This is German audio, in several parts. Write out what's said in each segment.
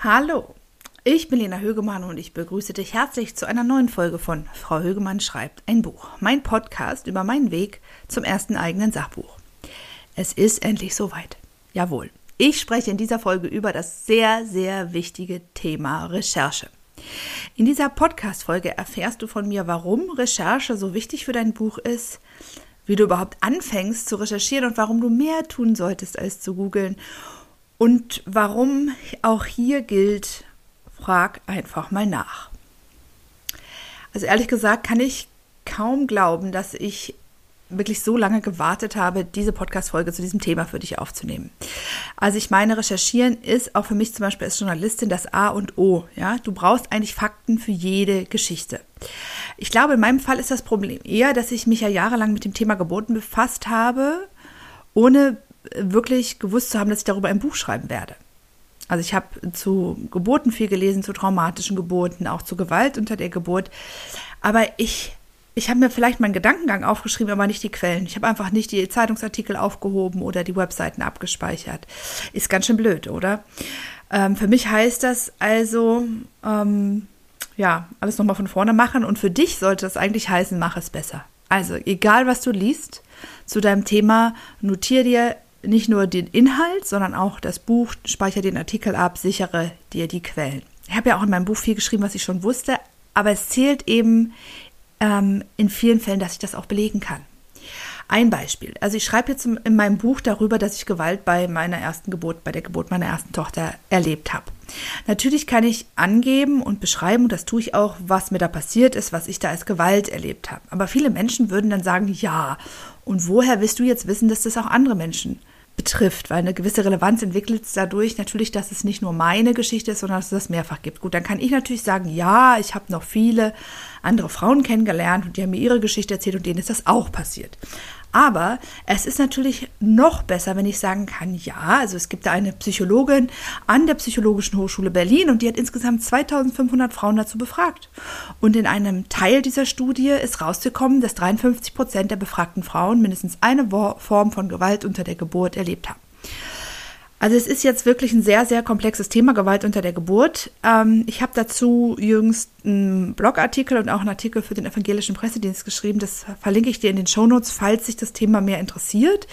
Hallo, ich bin Lena Högemann und ich begrüße dich herzlich zu einer neuen Folge von Frau Högemann schreibt ein Buch, mein Podcast über meinen Weg zum ersten eigenen Sachbuch. Es ist endlich soweit. Jawohl, ich spreche in dieser Folge über das sehr, sehr wichtige Thema Recherche. In dieser Podcast-Folge erfährst du von mir, warum Recherche so wichtig für dein Buch ist, wie du überhaupt anfängst zu recherchieren und warum du mehr tun solltest als zu googeln und warum auch hier gilt, frag einfach mal nach. Also ehrlich gesagt kann ich kaum glauben, dass ich wirklich so lange gewartet habe, diese Podcast-Folge zu diesem Thema für dich aufzunehmen. Also ich meine, recherchieren ist auch für mich zum Beispiel als Journalistin das A und O. Ja, du brauchst eigentlich Fakten für jede Geschichte. Ich glaube, in meinem Fall ist das Problem eher, dass ich mich ja jahrelang mit dem Thema Geburten befasst habe, ohne wirklich gewusst zu haben, dass ich darüber ein Buch schreiben werde. Also ich habe zu Geburten viel gelesen, zu traumatischen Geburten, auch zu Gewalt unter der Geburt. Aber ich, ich habe mir vielleicht meinen Gedankengang aufgeschrieben, aber nicht die Quellen. Ich habe einfach nicht die Zeitungsartikel aufgehoben oder die Webseiten abgespeichert. Ist ganz schön blöd, oder? Ähm, für mich heißt das also, ähm, ja, alles nochmal von vorne machen. Und für dich sollte das eigentlich heißen, mach es besser. Also, egal was du liest zu deinem Thema, notier dir nicht nur den Inhalt, sondern auch das Buch, speichere den Artikel ab, sichere dir die Quellen. Ich habe ja auch in meinem Buch viel geschrieben, was ich schon wusste, aber es zählt eben ähm, in vielen Fällen, dass ich das auch belegen kann. Ein Beispiel. Also ich schreibe jetzt in meinem Buch darüber, dass ich Gewalt bei meiner ersten Geburt, bei der Geburt meiner ersten Tochter erlebt habe. Natürlich kann ich angeben und beschreiben, und das tue ich auch, was mir da passiert ist, was ich da als Gewalt erlebt habe. Aber viele Menschen würden dann sagen, ja, und woher willst du jetzt wissen, dass das auch andere Menschen betrifft, weil eine gewisse Relevanz entwickelt dadurch natürlich, dass es nicht nur meine Geschichte ist, sondern dass es das mehrfach gibt. Gut, dann kann ich natürlich sagen, ja, ich habe noch viele andere Frauen kennengelernt und die haben mir ihre Geschichte erzählt und denen ist das auch passiert. Aber es ist natürlich noch besser, wenn ich sagen kann, ja, also es gibt da eine Psychologin an der Psychologischen Hochschule Berlin und die hat insgesamt 2500 Frauen dazu befragt. Und in einem Teil dieser Studie ist rausgekommen, dass 53 Prozent der befragten Frauen mindestens eine Form von Gewalt unter der Geburt erlebt haben. Also es ist jetzt wirklich ein sehr, sehr komplexes Thema, Gewalt unter der Geburt. Ähm, ich habe dazu jüngst einen Blogartikel und auch einen Artikel für den evangelischen Pressedienst geschrieben. Das verlinke ich dir in den Shownotes, falls sich das Thema mehr interessiert,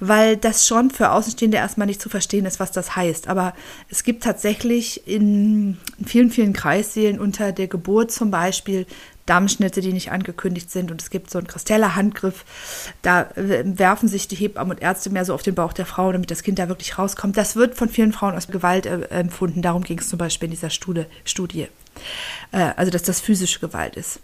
weil das schon für Außenstehende erstmal nicht zu verstehen ist, was das heißt. Aber es gibt tatsächlich in vielen, vielen Kreissälen unter der Geburt zum Beispiel Dammschnitte, die nicht angekündigt sind. Und es gibt so einen Kristeller-Handgriff. Da äh, werfen sich die Hebammen und Ärzte mehr so auf den Bauch der Frau, damit das Kind da wirklich rauskommt. Das wird von vielen Frauen als Gewalt äh, empfunden. Darum ging es zum Beispiel in dieser Studie. Studie. Äh, also, dass das physische Gewalt ist.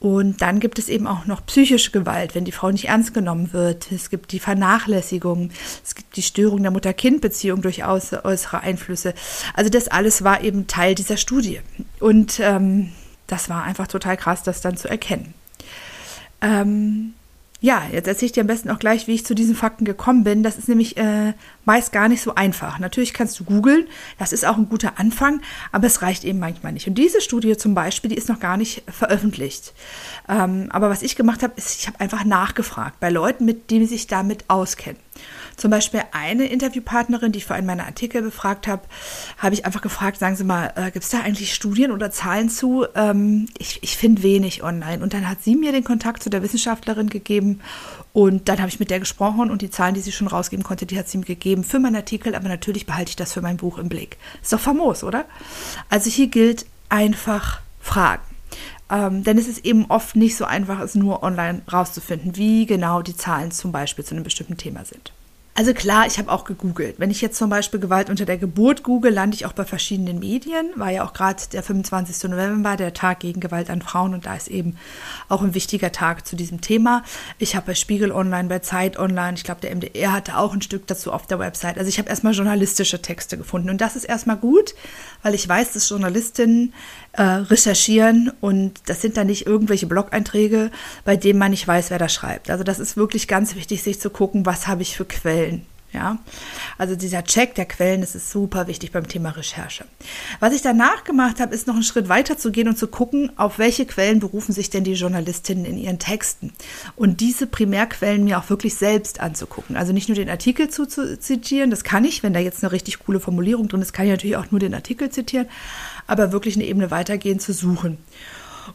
Und dann gibt es eben auch noch psychische Gewalt, wenn die Frau nicht ernst genommen wird. Es gibt die Vernachlässigung. Es gibt die Störung der Mutter-Kind-Beziehung durch äußere Einflüsse. Also, das alles war eben Teil dieser Studie. Und ähm, das war einfach total krass, das dann zu erkennen. Ähm, ja, jetzt erzähle ich dir am besten auch gleich, wie ich zu diesen Fakten gekommen bin. Das ist nämlich äh, meist gar nicht so einfach. Natürlich kannst du googeln, das ist auch ein guter Anfang, aber es reicht eben manchmal nicht. Und diese Studie zum Beispiel, die ist noch gar nicht veröffentlicht. Ähm, aber was ich gemacht habe, ist, ich habe einfach nachgefragt bei Leuten, mit denen sich damit auskennen. Zum Beispiel eine Interviewpartnerin, die ich für einen meiner Artikel befragt habe, habe ich einfach gefragt, sagen Sie mal, äh, gibt es da eigentlich Studien oder Zahlen zu? Ähm, ich ich finde wenig online. Und dann hat sie mir den Kontakt zu der Wissenschaftlerin gegeben und dann habe ich mit der gesprochen und die Zahlen, die sie schon rausgeben konnte, die hat sie mir gegeben für meinen Artikel, aber natürlich behalte ich das für mein Buch im Blick. Ist doch famos, oder? Also hier gilt einfach fragen. Ähm, denn es ist eben oft nicht so einfach, es nur online rauszufinden, wie genau die Zahlen zum Beispiel zu einem bestimmten Thema sind. Also klar, ich habe auch gegoogelt. Wenn ich jetzt zum Beispiel Gewalt unter der Geburt google, lande ich auch bei verschiedenen Medien. War ja auch gerade der 25. November, der Tag gegen Gewalt an Frauen und da ist eben auch ein wichtiger Tag zu diesem Thema. Ich habe bei Spiegel Online, bei Zeit Online, ich glaube der MDR hatte auch ein Stück dazu auf der Website. Also ich habe erstmal journalistische Texte gefunden und das ist erstmal gut, weil ich weiß, dass Journalistinnen äh, recherchieren und das sind dann nicht irgendwelche Blog-Einträge, bei denen man nicht weiß, wer da schreibt. Also das ist wirklich ganz wichtig, sich zu gucken, was habe ich für Quellen. Ja, also dieser Check der Quellen, das ist super wichtig beim Thema Recherche. Was ich danach gemacht habe, ist noch einen Schritt weiter zu gehen und zu gucken, auf welche Quellen berufen sich denn die Journalistinnen in ihren Texten. Und diese Primärquellen mir auch wirklich selbst anzugucken. Also nicht nur den Artikel zu, zu zitieren, das kann ich, wenn da jetzt eine richtig coole Formulierung drin ist, kann ich natürlich auch nur den Artikel zitieren, aber wirklich eine Ebene weitergehen zu suchen.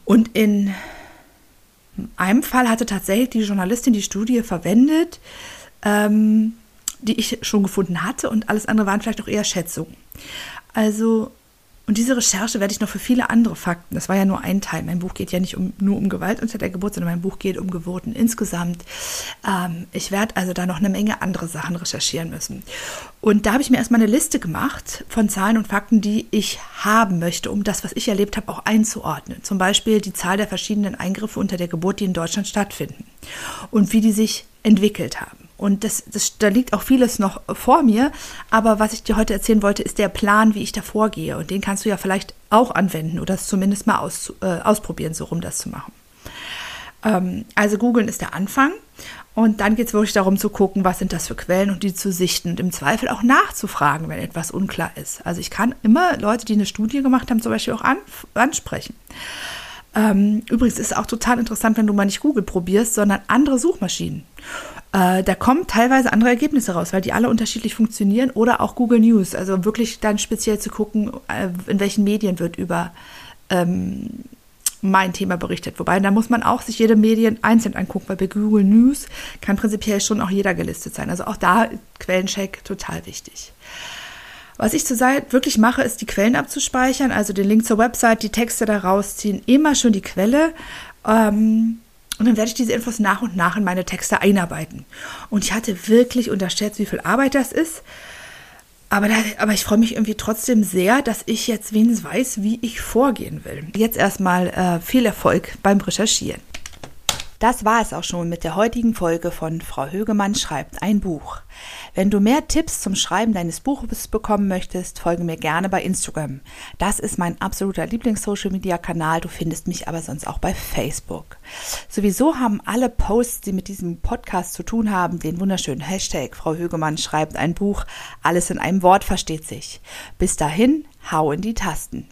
Und in einem Fall hatte tatsächlich die Journalistin die Studie verwendet, ähm, die ich schon gefunden hatte und alles andere waren vielleicht auch eher Schätzungen. Also, und diese Recherche werde ich noch für viele andere Fakten, das war ja nur ein Teil, mein Buch geht ja nicht um, nur um Gewalt unter der Geburt, sondern mein Buch geht um Geburten insgesamt. Ähm, ich werde also da noch eine Menge andere Sachen recherchieren müssen. Und da habe ich mir erstmal eine Liste gemacht von Zahlen und Fakten, die ich haben möchte, um das, was ich erlebt habe, auch einzuordnen. Zum Beispiel die Zahl der verschiedenen Eingriffe unter der Geburt, die in Deutschland stattfinden und wie die sich entwickelt haben. Und das, das, da liegt auch vieles noch vor mir. Aber was ich dir heute erzählen wollte, ist der Plan, wie ich da vorgehe. Und den kannst du ja vielleicht auch anwenden oder es zumindest mal aus, äh, ausprobieren, so rum das zu machen. Ähm, also googeln ist der Anfang. Und dann geht es wirklich darum zu gucken, was sind das für Quellen und die zu sichten und im Zweifel auch nachzufragen, wenn etwas unklar ist. Also ich kann immer Leute, die eine Studie gemacht haben, zum Beispiel auch an, ansprechen. Ähm, übrigens ist es auch total interessant, wenn du mal nicht Google probierst, sondern andere Suchmaschinen. Äh, da kommen teilweise andere Ergebnisse raus, weil die alle unterschiedlich funktionieren oder auch Google News. Also wirklich dann speziell zu gucken, äh, in welchen Medien wird über ähm, mein Thema berichtet. Wobei, da muss man auch sich jede Medien einzeln angucken, weil bei Google News kann prinzipiell schon auch jeder gelistet sein. Also auch da Quellencheck total wichtig. Was ich zurzeit wirklich mache, ist die Quellen abzuspeichern, also den Link zur Website, die Texte da rausziehen, immer schon die Quelle. Ähm, und dann werde ich diese Infos nach und nach in meine Texte einarbeiten. Und ich hatte wirklich unterschätzt, wie viel Arbeit das ist. Aber, da, aber ich freue mich irgendwie trotzdem sehr, dass ich jetzt wenigstens weiß, wie ich vorgehen will. Jetzt erstmal äh, viel Erfolg beim Recherchieren. Das war es auch schon mit der heutigen Folge von Frau Högemann schreibt ein Buch. Wenn du mehr Tipps zum Schreiben deines Buches bekommen möchtest, folge mir gerne bei Instagram. Das ist mein absoluter Lieblings-Social-Media-Kanal. Du findest mich aber sonst auch bei Facebook. Sowieso haben alle Posts, die mit diesem Podcast zu tun haben, den wunderschönen Hashtag Frau Högemann schreibt ein Buch. Alles in einem Wort versteht sich. Bis dahin, hau in die Tasten.